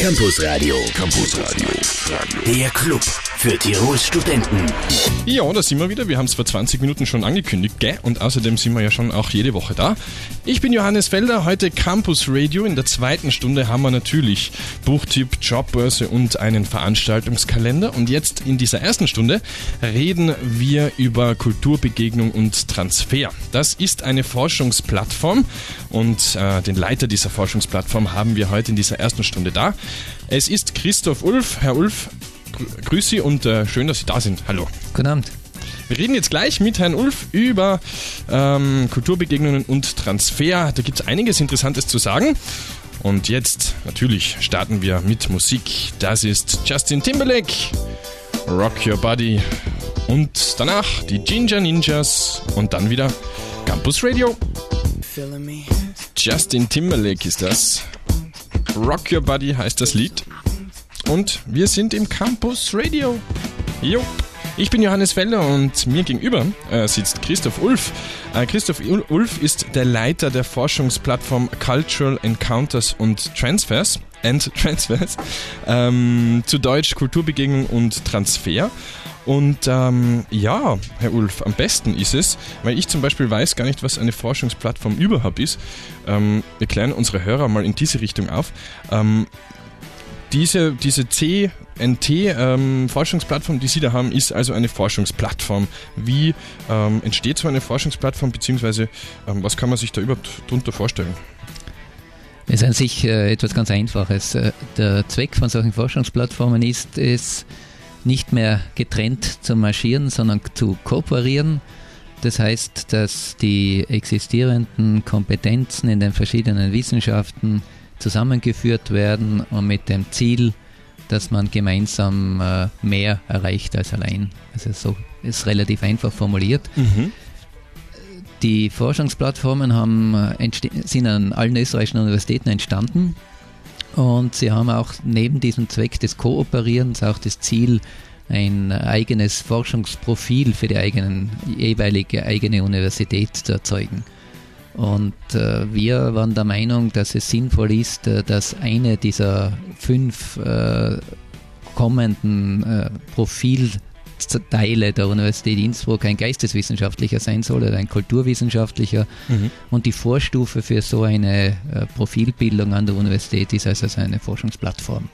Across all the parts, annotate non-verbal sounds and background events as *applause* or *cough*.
Campus Radio. Campus Radio. Der Club für Tirols Studenten. Ja, da sind wir wieder. Wir haben es vor 20 Minuten schon angekündigt, gell? Und außerdem sind wir ja schon auch jede Woche da. Ich bin Johannes Felder, heute Campus Radio. In der zweiten Stunde haben wir natürlich Buchtipp, Jobbörse und einen Veranstaltungskalender. Und jetzt in dieser ersten Stunde reden wir über Kulturbegegnung und Transfer. Das ist eine Forschungsplattform und äh, den Leiter dieser Forschungsplattform haben wir heute in dieser ersten Stunde da. Es ist Christoph Ulf. Herr Ulf, grü grüß Sie und äh, schön, dass Sie da sind. Hallo. Guten Abend. Wir reden jetzt gleich mit Herrn Ulf über ähm, Kulturbegegnungen und Transfer. Da gibt es einiges Interessantes zu sagen. Und jetzt natürlich starten wir mit Musik. Das ist Justin Timberlake, Rock Your Body. Und danach die Ginger Ninjas und dann wieder Campus Radio. Justin Timberlake ist das. Rock Your Body heißt das Lied. Und wir sind im Campus Radio. Jo. Ich bin Johannes Felder und mir gegenüber äh, sitzt Christoph Ulf. Äh, Christoph Ulf ist der Leiter der Forschungsplattform Cultural Encounters und Transfers. And *laughs* Transfers. Ähm, zu Deutsch Kulturbegegnung und Transfer. Und ähm, ja, Herr Ulf, am besten ist es, weil ich zum Beispiel weiß gar nicht, was eine Forschungsplattform überhaupt ist. Ähm, wir klären unsere Hörer mal in diese Richtung auf. Ähm, diese, diese CNT-Forschungsplattform, ähm, die Sie da haben, ist also eine Forschungsplattform. Wie ähm, entsteht so eine Forschungsplattform, beziehungsweise ähm, was kann man sich da überhaupt darunter vorstellen? Es ist an sich äh, etwas ganz Einfaches. Äh, der Zweck von solchen Forschungsplattformen ist es, nicht mehr getrennt zu marschieren, sondern zu kooperieren. Das heißt, dass die existierenden Kompetenzen in den verschiedenen Wissenschaften zusammengeführt werden und mit dem Ziel, dass man gemeinsam äh, mehr erreicht als allein. Also so ist relativ einfach formuliert. Mhm. Die Forschungsplattformen haben, äh, sind an allen österreichischen Universitäten entstanden und sie haben auch neben diesem Zweck des Kooperierens auch das Ziel, ein eigenes Forschungsprofil für die eigenen, jeweilige eigene Universität zu erzeugen. Und äh, wir waren der Meinung, dass es sinnvoll ist, äh, dass eine dieser fünf äh, kommenden äh, Profilteile der Universität Innsbruck ein geisteswissenschaftlicher sein soll oder ein kulturwissenschaftlicher. Mhm. Und die Vorstufe für so eine äh, Profilbildung an der Universität ist also eine Forschungsplattform.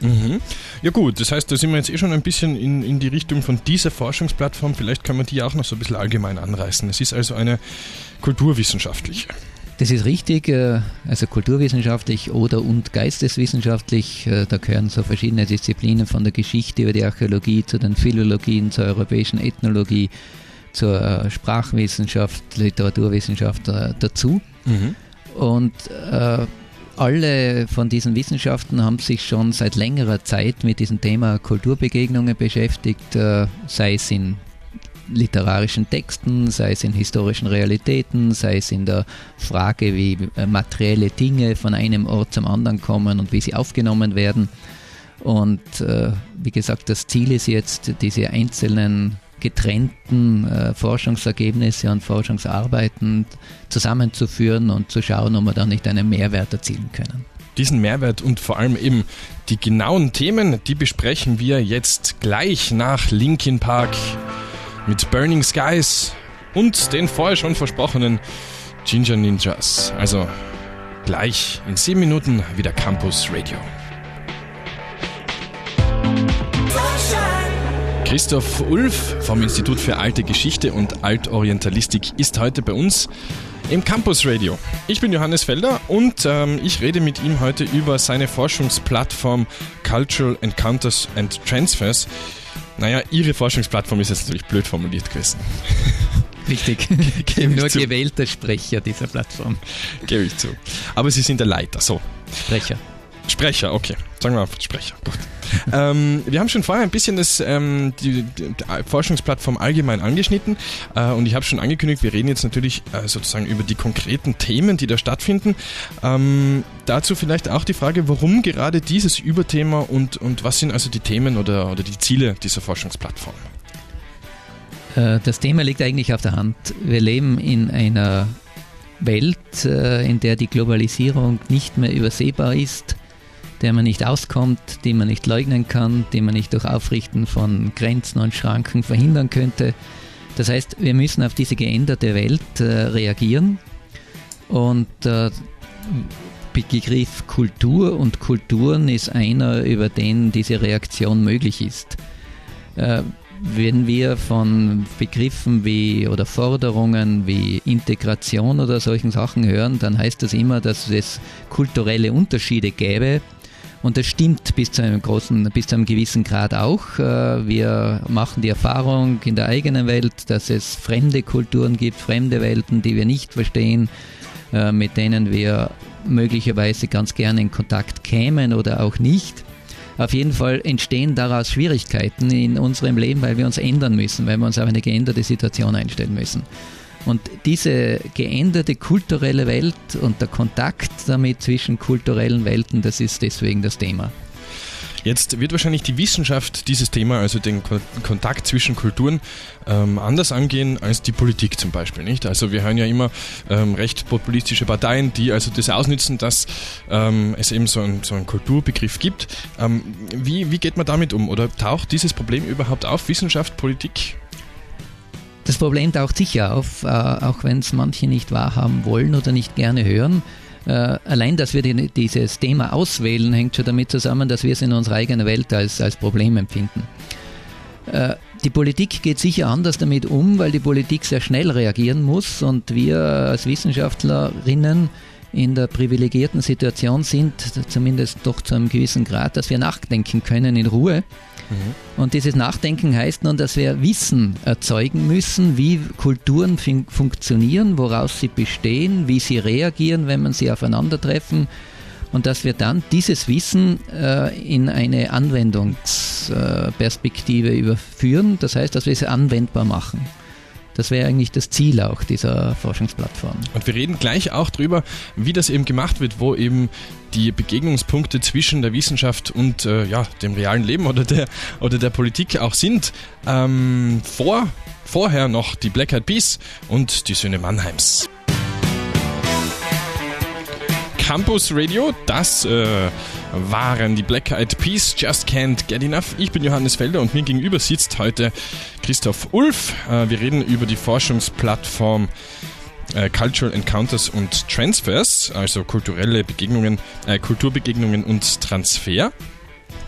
Mhm. Ja gut, das heißt, da sind wir jetzt eh schon ein bisschen in, in die Richtung von dieser Forschungsplattform. Vielleicht kann man die auch noch so ein bisschen allgemein anreißen. Es ist also eine kulturwissenschaftliche. Das ist richtig, äh, also kulturwissenschaftlich oder und geisteswissenschaftlich. Äh, da gehören so verschiedene Disziplinen von der Geschichte über die Archäologie zu den Philologien, zur europäischen Ethnologie, zur äh, Sprachwissenschaft, Literaturwissenschaft dazu. Mhm. Und äh, alle von diesen Wissenschaften haben sich schon seit längerer Zeit mit diesem Thema Kulturbegegnungen beschäftigt, sei es in literarischen Texten, sei es in historischen Realitäten, sei es in der Frage, wie äh, materielle Dinge von einem Ort zum anderen kommen und wie sie aufgenommen werden. Und äh, wie gesagt, das Ziel ist jetzt, diese einzelnen getrennten äh, Forschungsergebnisse und Forschungsarbeiten zusammenzuführen und zu schauen, ob wir da nicht einen Mehrwert erzielen können. Diesen Mehrwert und vor allem eben die genauen Themen, die besprechen wir jetzt gleich nach Linkin Park mit Burning Skies und den vorher schon versprochenen Ginger Ninjas. Also gleich in sieben Minuten wieder Campus Radio. Christoph Ulf vom Institut für Alte Geschichte und Altorientalistik ist heute bei uns im Campus Radio. Ich bin Johannes Felder und ähm, ich rede mit ihm heute über seine Forschungsplattform Cultural Encounters and Transfers. Naja, Ihre Forschungsplattform ist jetzt natürlich blöd formuliert gewesen. *laughs* Richtig. *laughs* ich bin nur zu. gewählter Sprecher dieser Plattform. Gebe ich zu. Aber Sie sind der Leiter, so. Sprecher. Sprecher, okay. Sagen wir einfach Sprecher. Gut. Ähm, wir haben schon vorher ein bisschen das, ähm, die, die, Forschungsplattform allgemein angeschnitten äh, und ich habe schon angekündigt, wir reden jetzt natürlich äh, sozusagen über die konkreten Themen, die da stattfinden. Ähm, dazu vielleicht auch die Frage, warum gerade dieses Überthema und, und was sind also die Themen oder, oder die Ziele dieser Forschungsplattform? Äh, das Thema liegt eigentlich auf der Hand. Wir leben in einer Welt, äh, in der die Globalisierung nicht mehr übersehbar ist der man nicht auskommt, die man nicht leugnen kann, die man nicht durch Aufrichten von Grenzen und Schranken verhindern könnte. Das heißt, wir müssen auf diese geänderte Welt äh, reagieren und äh, Begriff Kultur und Kulturen ist einer, über den diese Reaktion möglich ist. Äh, wenn wir von Begriffen wie oder Forderungen wie Integration oder solchen Sachen hören, dann heißt das immer, dass es kulturelle Unterschiede gäbe. Und das stimmt bis zu einem großen, bis zu einem gewissen Grad auch. Äh, wir machen die Erfahrung in der eigenen Welt, dass es fremde Kulturen gibt, fremde Welten, die wir nicht verstehen, äh, mit denen wir möglicherweise ganz gerne in Kontakt kämen oder auch nicht. Auf jeden Fall entstehen daraus Schwierigkeiten in unserem Leben, weil wir uns ändern müssen, weil wir uns auf eine geänderte Situation einstellen müssen. Und diese geänderte kulturelle Welt und der Kontakt damit zwischen kulturellen Welten, das ist deswegen das Thema. Jetzt wird wahrscheinlich die Wissenschaft dieses Thema, also den Kontakt zwischen Kulturen, ähm, anders angehen als die Politik zum Beispiel, nicht? Also wir hören ja immer ähm, recht populistische Parteien, die also das ausnützen, dass ähm, es eben so, ein, so einen Kulturbegriff gibt. Ähm, wie, wie geht man damit um? Oder taucht dieses Problem überhaupt auf, Wissenschaft, Politik? Das Problem taucht sicher auf, äh, auch wenn es manche nicht wahrhaben wollen oder nicht gerne hören. Äh, allein, dass wir die, dieses Thema auswählen, hängt schon damit zusammen, dass wir es in unserer eigenen Welt als, als Problem empfinden. Äh, die Politik geht sicher anders damit um, weil die Politik sehr schnell reagieren muss und wir als Wissenschaftlerinnen in der privilegierten Situation sind, zumindest doch zu einem gewissen Grad, dass wir nachdenken können in Ruhe Mhm. Und dieses Nachdenken heißt nun, dass wir Wissen erzeugen müssen, wie Kulturen fun funktionieren, woraus sie bestehen, wie sie reagieren, wenn man sie aufeinandertreffen und dass wir dann dieses Wissen äh, in eine Anwendungsperspektive überführen, das heißt, dass wir es anwendbar machen. Das wäre eigentlich das Ziel auch dieser Forschungsplattform. Und wir reden gleich auch darüber, wie das eben gemacht wird, wo eben die Begegnungspunkte zwischen der Wissenschaft und äh, ja, dem realen Leben oder der, oder der Politik auch sind. Ähm, vor, vorher noch die Black Eyed Peas und die Söhne Mannheims. Campus Radio, das äh, waren die Black Eyed Peas, Just Can't Get Enough. Ich bin Johannes Felder und mir gegenüber sitzt heute Christoph Ulf. Äh, wir reden über die Forschungsplattform äh, Cultural Encounters und Transfers, also kulturelle Begegnungen, äh, Kulturbegegnungen und Transfer.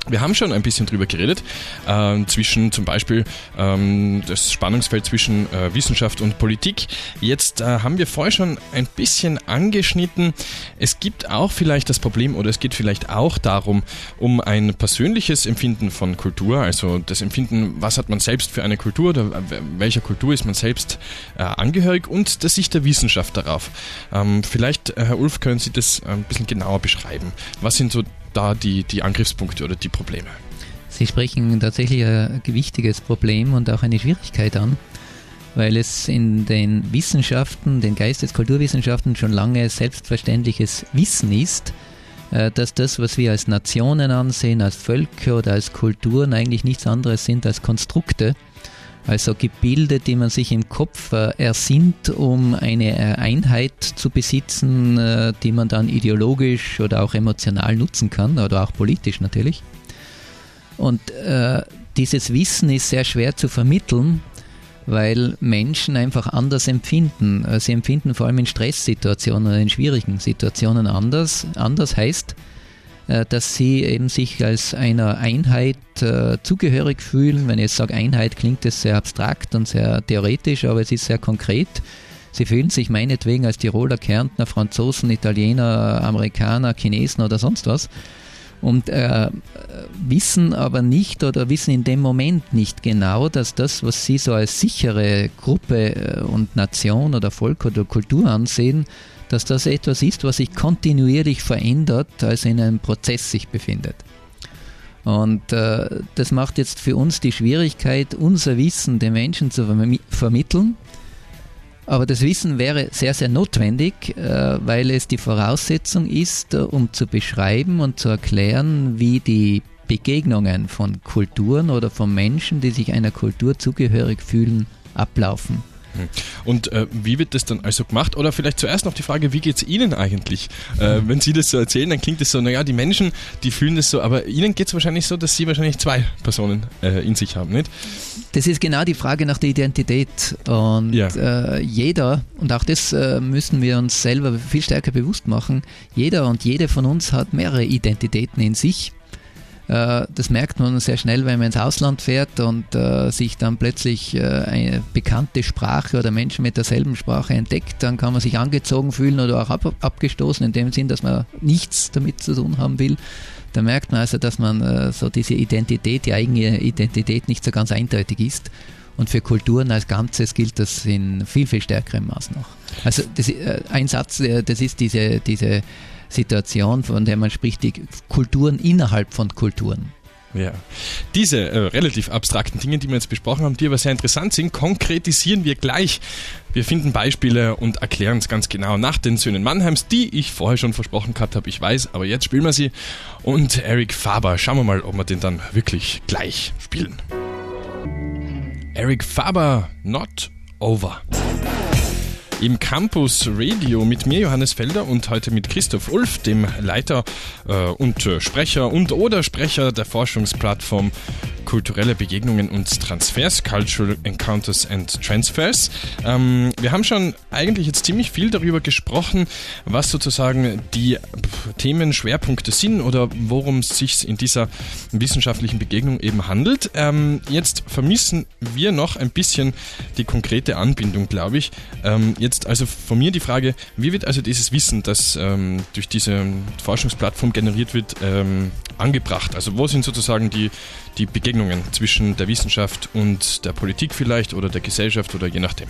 Wir haben schon ein bisschen drüber geredet, äh, zwischen zum Beispiel ähm, das Spannungsfeld zwischen äh, Wissenschaft und Politik. Jetzt äh, haben wir vorher schon ein bisschen angeschnitten. Es gibt auch vielleicht das Problem oder es geht vielleicht auch darum, um ein persönliches Empfinden von Kultur, also das Empfinden, was hat man selbst für eine Kultur oder welcher Kultur ist man selbst äh, angehörig und das Sicht der Wissenschaft darauf. Ähm, vielleicht, äh, Herr Ulf, können Sie das ein bisschen genauer beschreiben. Was sind so da die, die Angriffspunkte oder die Probleme? Sie sprechen tatsächlich ein gewichtiges Problem und auch eine Schwierigkeit an, weil es in den Wissenschaften, den Geisteskulturwissenschaften schon lange selbstverständliches Wissen ist, äh, dass das, was wir als Nationen ansehen, als Völker oder als Kulturen eigentlich nichts anderes sind als Konstrukte, also Gebilde, die man sich im Kopf äh, ersinnt, um eine äh, Einheit zu besitzen, äh, die man dann ideologisch oder auch emotional nutzen kann oder auch politisch natürlich. Und äh, dieses Wissen ist sehr schwer zu vermitteln, weil Menschen einfach anders empfinden. Sie empfinden vor allem in Stresssituationen oder in schwierigen Situationen anders. Anders heißt, dass sie eben sich als einer Einheit äh, zugehörig fühlen. Wenn ich jetzt sage Einheit, klingt das sehr abstrakt und sehr theoretisch, aber es ist sehr konkret. Sie fühlen sich meinetwegen als Tiroler, Kärntner, Franzosen, Italiener, Amerikaner, Chinesen oder sonst was und äh, wissen aber nicht oder wissen in dem Moment nicht genau, dass das, was sie so als sichere Gruppe äh, und Nation oder Volk oder Kultur ansehen, dass das etwas ist, was sich kontinuierlich verändert, also in einem Prozess sich befindet. Und äh, das macht jetzt für uns die Schwierigkeit, unser Wissen den Menschen zu vermi vermitteln. Aber das Wissen wäre sehr, sehr notwendig, äh, weil es die Voraussetzung ist, äh, um zu beschreiben und zu erklären, wie die Begegnungen von Kulturen oder von Menschen, die sich einer Kultur zugehörig fühlen, ablaufen. Hm. Und äh, wie wird das dann also gemacht? Oder vielleicht zuerst noch die Frage, wie geht es Ihnen eigentlich? Äh, wenn Sie das so erzählen, dann klingt es so, naja, die Menschen, die fühlen das so, aber Ihnen geht es wahrscheinlich so, dass Sie wahrscheinlich zwei Personen äh, in sich haben, nicht? Das ist genau die Frage nach der Identität. Und ja. Äh, jeder, und auch das äh, müssen wir uns selber viel stärker bewusst machen, jeder und jede von uns hat mehrere Identitäten in sich. Äh, das merkt man sehr schnell, wenn man ins Ausland fährt und äh, sich dann plötzlich äh, eine bekannte Sprache oder Menschen mit derselben Sprache entdeckt. Dann kann man sich angezogen fühlen oder auch ab, abgestoßen, in dem Sinn, dass man nichts damit zu tun haben will. Da merkt man also, dass man so diese Identität, die eigene Identität nicht so ganz eindeutig ist. Und für Kulturen als Ganzes gilt das in viel, viel stärkerem Maß noch. Also das, ein Satz, das ist diese, diese Situation, von der man spricht, die Kulturen innerhalb von Kulturen. Ja. Diese äh, relativ abstrakten Dinge, die wir jetzt besprochen haben, die aber sehr interessant sind, konkretisieren wir gleich. Wir finden Beispiele und erklären es ganz genau nach den Söhnen Mannheims, die ich vorher schon versprochen gehabt habe, ich weiß, aber jetzt spielen wir sie. Und Eric Faber, schauen wir mal, ob wir den dann wirklich gleich spielen. Eric Faber, not over. Im Campus Radio mit mir, Johannes Felder, und heute mit Christoph Ulf, dem Leiter äh, und äh, Sprecher und oder Sprecher der Forschungsplattform kulturelle Begegnungen und Transfers, Cultural Encounters and Transfers. Ähm, wir haben schon eigentlich jetzt ziemlich viel darüber gesprochen, was sozusagen die Themenschwerpunkte sind oder worum es sich in dieser wissenschaftlichen Begegnung eben handelt. Ähm, jetzt vermissen wir noch ein bisschen die konkrete Anbindung, glaube ich. Ähm, jetzt also von mir die Frage, wie wird also dieses Wissen, das ähm, durch diese Forschungsplattform generiert wird, ähm, angebracht? Also wo sind sozusagen die, die Begegnungen zwischen der Wissenschaft und der Politik vielleicht oder der Gesellschaft oder je nachdem?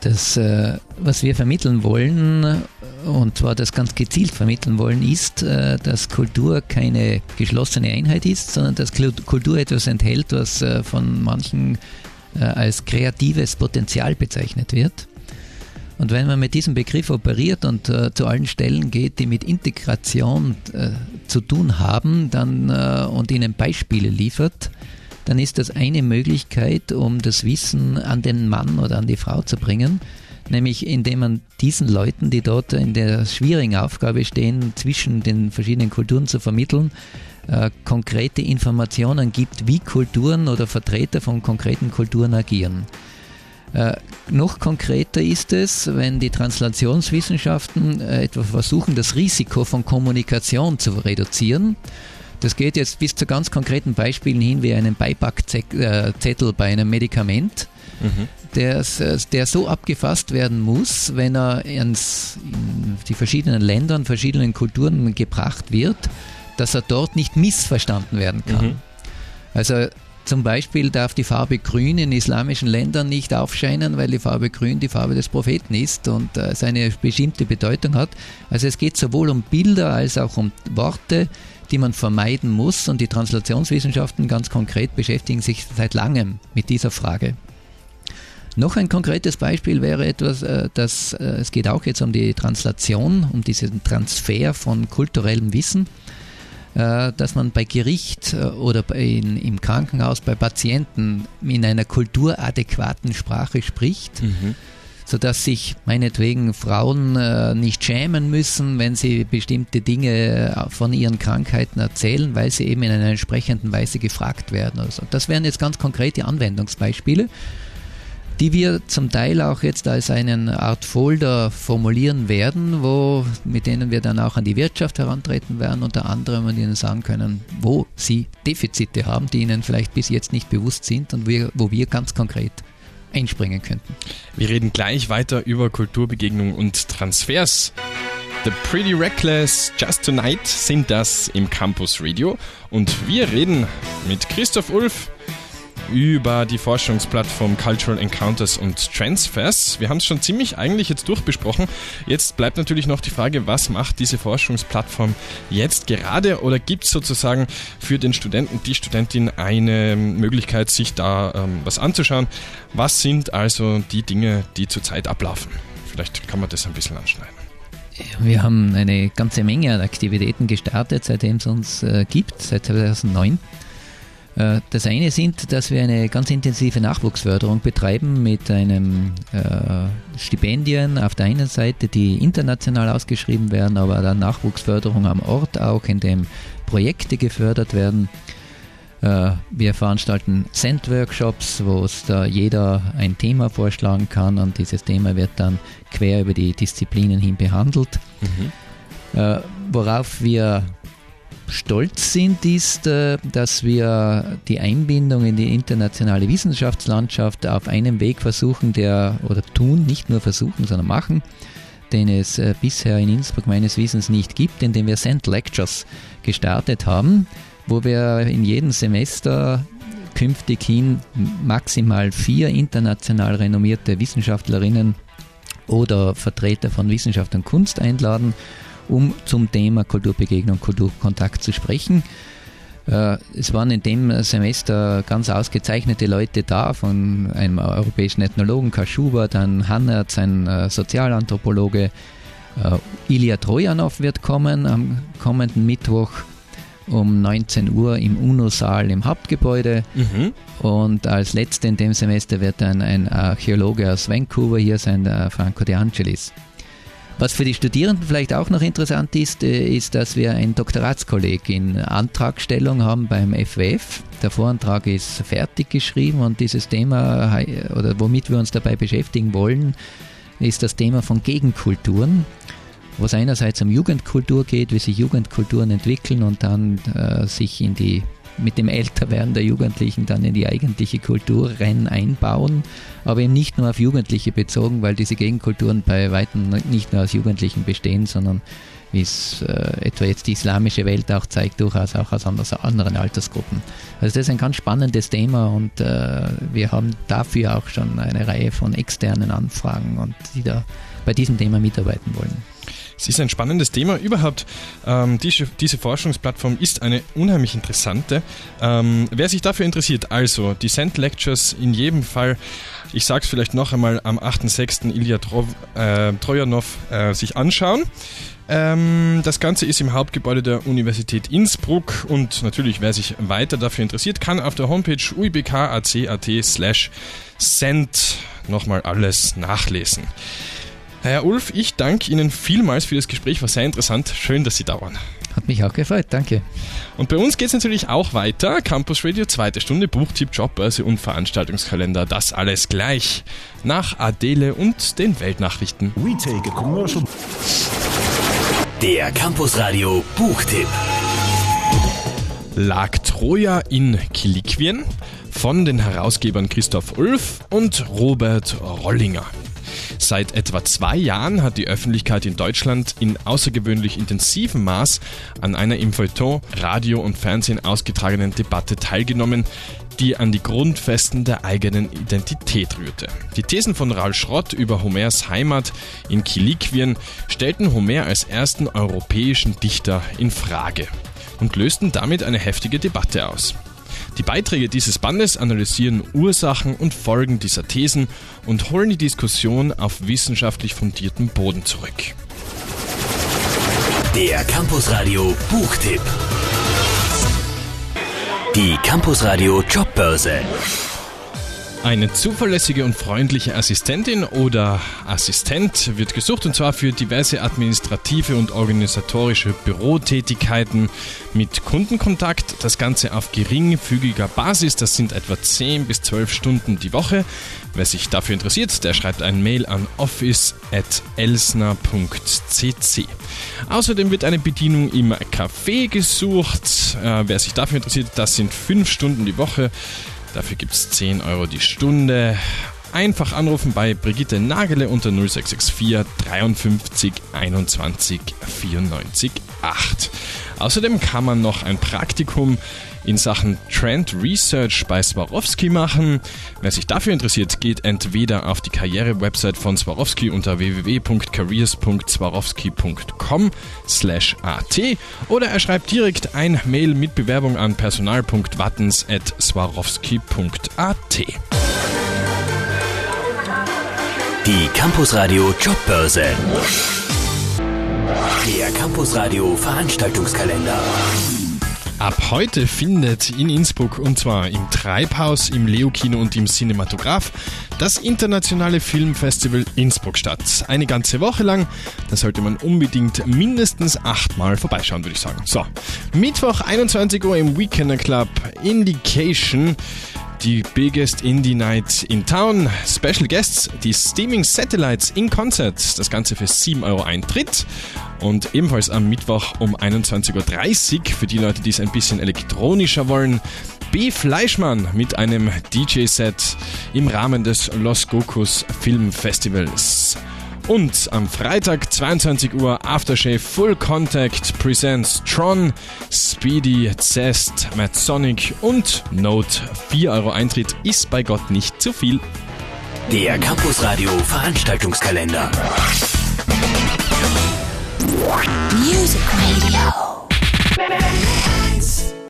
Das, äh, was wir vermitteln wollen, und zwar das ganz gezielt vermitteln wollen, ist, äh, dass Kultur keine geschlossene Einheit ist, sondern dass Kultur etwas enthält, was äh, von manchen als kreatives Potenzial bezeichnet wird. Und wenn man mit diesem Begriff operiert und äh, zu allen Stellen geht, die mit Integration äh, zu tun haben, dann äh, und ihnen Beispiele liefert, dann ist das eine Möglichkeit, um das Wissen an den Mann oder an die Frau zu bringen, nämlich indem man diesen Leuten, die dort in der schwierigen Aufgabe stehen, zwischen den verschiedenen Kulturen zu vermitteln, äh, konkrete Informationen gibt, wie Kulturen oder Vertreter von konkreten Kulturen agieren. Äh, noch konkreter ist es, wenn die Translationswissenschaften äh, etwa versuchen, das Risiko von Kommunikation zu reduzieren. Das geht jetzt bis zu ganz konkreten Beispielen hin, wie einen Beipackzettel bei einem Medikament, mhm. der, äh, der so abgefasst werden muss, wenn er ins, in die verschiedenen Länder und verschiedenen Kulturen gebracht wird, dass er dort nicht missverstanden werden kann. Mhm. Also zum Beispiel darf die Farbe Grün in islamischen Ländern nicht aufscheinen, weil die Farbe Grün die Farbe des Propheten ist und äh, seine bestimmte Bedeutung hat. Also es geht sowohl um Bilder als auch um Worte, die man vermeiden muss und die Translationswissenschaften ganz konkret beschäftigen sich seit langem mit dieser Frage. Noch ein konkretes Beispiel wäre etwas, äh, dass äh, es geht auch jetzt um die Translation, um diesen Transfer von kulturellem Wissen. Äh, dass man bei Gericht äh, oder in, im Krankenhaus bei Patienten in einer kulturadäquaten Sprache spricht. Mhm sodass sich meinetwegen Frauen äh, nicht schämen müssen, wenn sie bestimmte Dinge von ihren Krankheiten erzählen, weil sie eben in einer entsprechenden Weise gefragt werden. Oder so. Das wären jetzt ganz konkrete Anwendungsbeispiele die wir zum Teil auch jetzt als eine Art Folder formulieren werden, wo, mit denen wir dann auch an die Wirtschaft herantreten werden, unter anderem und ihnen sagen können, wo sie Defizite haben, die ihnen vielleicht bis jetzt nicht bewusst sind und wir, wo wir ganz konkret einspringen könnten. Wir reden gleich weiter über Kulturbegegnungen und Transfers. The Pretty Reckless Just Tonight sind das im Campus Radio und wir reden mit Christoph Ulf, über die Forschungsplattform Cultural Encounters und Transfers. Wir haben es schon ziemlich eigentlich jetzt durchbesprochen. Jetzt bleibt natürlich noch die Frage, was macht diese Forschungsplattform jetzt gerade oder gibt es sozusagen für den Studenten, die Studentin eine Möglichkeit, sich da ähm, was anzuschauen? Was sind also die Dinge, die zurzeit ablaufen? Vielleicht kann man das ein bisschen anschneiden. Wir haben eine ganze Menge an Aktivitäten gestartet, seitdem es uns äh, gibt, seit 2009. Äh, das eine sind, dass wir eine ganz intensive Nachwuchsförderung betreiben mit einem äh, Stipendien auf der einen Seite, die international ausgeschrieben werden, aber dann Nachwuchsförderung am Ort auch, in dem Projekte gefördert werden. Äh, wir veranstalten Cent-Workshops, wo es da jeder ein Thema vorschlagen kann und dieses Thema wird dann quer über die Disziplinen hin behandelt. Mhm. Äh, worauf wir stolz sind, ist, äh, dass wir die Einbindung in die internationale Wissenschaftslandschaft auf einem Weg versuchen, der oder tun, nicht nur versuchen, sondern machen, den es äh, bisher in Innsbruck meines Wissens nicht gibt, indem wir Send Lectures gestartet haben, wo wir in jedem Semester künftig hin maximal vier international renommierte Wissenschaftlerinnen oder Vertreter von Wissenschaft und Kunst einladen um zum Thema Kulturbegegnung, Kulturkontakt zu sprechen. Äh, es waren in dem Semester ganz ausgezeichnete Leute da, von einem europäischen Ethnologen, Karl Schubert, ein Hannertz, ein äh, Sozialanthropologe. Äh, Ilya Trojanow wird kommen am kommenden Mittwoch um 19 Uhr im UNO-Saal im Hauptgebäude. Mhm. Und als letzte in dem Semester wird dann ein Archäologe aus Vancouver hier sein, der Franco De Angelis. Was für die Studierenden vielleicht auch noch interessant ist, äh, ist, dass wir ein Doktoratskolleg in Antragstellung haben beim FWF. Der Vorantrag ist fertig geschrieben und dieses Thema, oder womit wir uns dabei beschäftigen wollen, ist das Thema von Gegenkulturen wo es einerseits um Jugendkultur geht, wie sich Jugendkulturen entwickeln und dann äh, sich in die mit dem Älterwerden der Jugendlichen dann in die eigentliche Kulturrennen einbauen, aber eben nicht nur auf Jugendliche bezogen, weil diese Gegenkulturen bei weitem nicht nur aus Jugendlichen bestehen, sondern wie es äh, etwa jetzt die islamische Welt auch zeigt, durchaus auch aus anderen Altersgruppen. Also das ist ein ganz spannendes Thema und äh, wir haben dafür auch schon eine Reihe von externen Anfragen und die da bei diesem Thema mitarbeiten wollen. Es ist ein spannendes Thema. Überhaupt, ähm, diese, diese, Forschungsplattform ist eine unheimlich interessante. Ähm, wer sich dafür interessiert, also die Send Lectures in jedem Fall, ich sage es vielleicht noch einmal, am 8.6. Ilya Trov, äh, Trojanov äh, sich anschauen. Ähm, das Ganze ist im Hauptgebäude der Universität Innsbruck und natürlich, wer sich weiter dafür interessiert, kann auf der Homepage uibk.ac.at slash send nochmal alles nachlesen. Herr Ulf, ich danke Ihnen vielmals für das Gespräch, war sehr interessant. Schön, dass Sie da waren. Hat mich auch gefreut, danke. Und bei uns geht es natürlich auch weiter. Campus Radio, zweite Stunde, Buchtipp, Jobbörse und Veranstaltungskalender. Das alles gleich nach Adele und den Weltnachrichten. We take a commercial. Der Campus Radio Buchtipp. Lag Troja in Kiliquien von den Herausgebern Christoph Ulf und Robert Rollinger. Seit etwa zwei Jahren hat die Öffentlichkeit in Deutschland in außergewöhnlich intensivem Maß an einer im Feuilleton, Radio und Fernsehen ausgetragenen Debatte teilgenommen, die an die Grundfesten der eigenen Identität rührte. Die Thesen von Raul Schrott über Homers Heimat in Kiliquien stellten Homer als ersten europäischen Dichter in Frage und lösten damit eine heftige Debatte aus. Die Beiträge dieses Bandes analysieren Ursachen und Folgen dieser Thesen und holen die Diskussion auf wissenschaftlich fundierten Boden zurück. Der Campusradio Buchtipp. Die Campusradio Jobbörse. Eine zuverlässige und freundliche Assistentin oder Assistent wird gesucht und zwar für diverse administrative und organisatorische Bürotätigkeiten mit Kundenkontakt. Das Ganze auf geringfügiger Basis, das sind etwa 10 bis 12 Stunden die Woche. Wer sich dafür interessiert, der schreibt ein Mail an office.elsner.cc. Außerdem wird eine Bedienung im Café gesucht. Äh, wer sich dafür interessiert, das sind 5 Stunden die Woche. Dafür gibt es 10 Euro die Stunde. Einfach anrufen bei Brigitte Nagele unter 0664 53 21 94 8. Außerdem kann man noch ein Praktikum in Sachen Trend Research bei Swarovski machen. Wer sich dafür interessiert, geht entweder auf die Karriere-Website von Swarovski unter www.careers.swarovski.com slash at oder er schreibt direkt ein Mail mit Bewerbung an personal.wattens.swarovski.at. Die Campusradio Jobbörse. Der Campusradio Veranstaltungskalender. Ab heute findet in Innsbruck und zwar im Treibhaus, im Leo-Kino und im Cinematograph das internationale Filmfestival Innsbruck statt. Eine ganze Woche lang. Da sollte man unbedingt mindestens achtmal vorbeischauen, würde ich sagen. So, Mittwoch 21 Uhr im Weekender Club Indication die biggest Indie Night in Town. Special Guests, die Steaming Satellites in Concert. Das Ganze für 7 Euro Eintritt. Und ebenfalls am Mittwoch um 21.30 Uhr für die Leute, die es ein bisschen elektronischer wollen. B. Fleischmann mit einem DJ-Set im Rahmen des Los Gokus Film Festivals. Und am Freitag 22 Uhr Aftershave Full Contact presents Tron, Speedy, Zest, Matt Sonic und Note. 4 Euro Eintritt ist bei Gott nicht zu viel. Der Campus Radio Veranstaltungskalender. Music Radio.